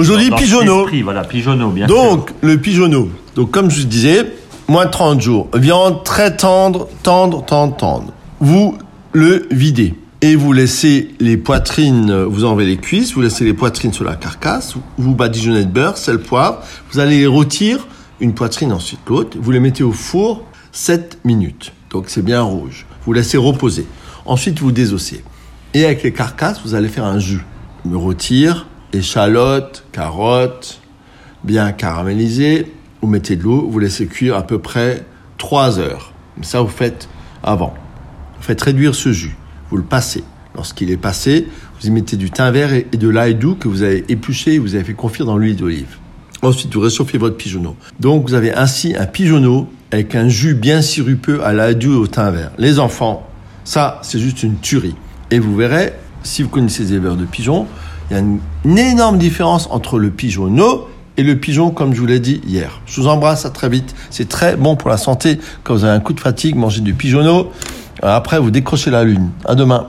Aujourd'hui, pigeonneau. esprit, Voilà, pigeonneau, bien sûr. Donc, le pigeonneau. Donc, comme je disais, moins de 30 jours. Viande très tendre, tendre, tendre, tendre. Vous le videz. Et vous laissez les poitrines, vous enlevez les cuisses, vous laissez les poitrines sur la carcasse, vous badigeonnez de beurre, sel, poivre, vous allez les rôtir, une poitrine ensuite l'autre, vous les mettez au four 7 minutes. Donc c'est bien rouge. Vous laissez reposer. Ensuite, vous désossez. Et avec les carcasses, vous allez faire un jus. Me rôtir, échalotes, carottes, bien caramélisé. Vous mettez de l'eau, vous laissez cuire à peu près 3 heures. Ça, vous faites avant. Vous faites réduire ce jus. Vous le passez. Lorsqu'il est passé, vous y mettez du thym vert et de l'ail doux que vous avez épluché et vous avez fait confire dans l'huile d'olive. Ensuite, vous réchauffez votre pigeonneau. Donc, vous avez ainsi un pigeonneau avec un jus bien sirupeux à l'ail doux et au thym vert. Les enfants, ça, c'est juste une tuerie. Et vous verrez, si vous connaissez les éleveurs de pigeons, il y a une, énorme différence entre le pigeonneau et le pigeon, comme je vous l'ai dit hier. Je vous embrasse, à très vite. C'est très bon pour la santé. Quand vous avez un coup de fatigue, mangez du pigeonneau. Après, vous décrochez la lune. À demain.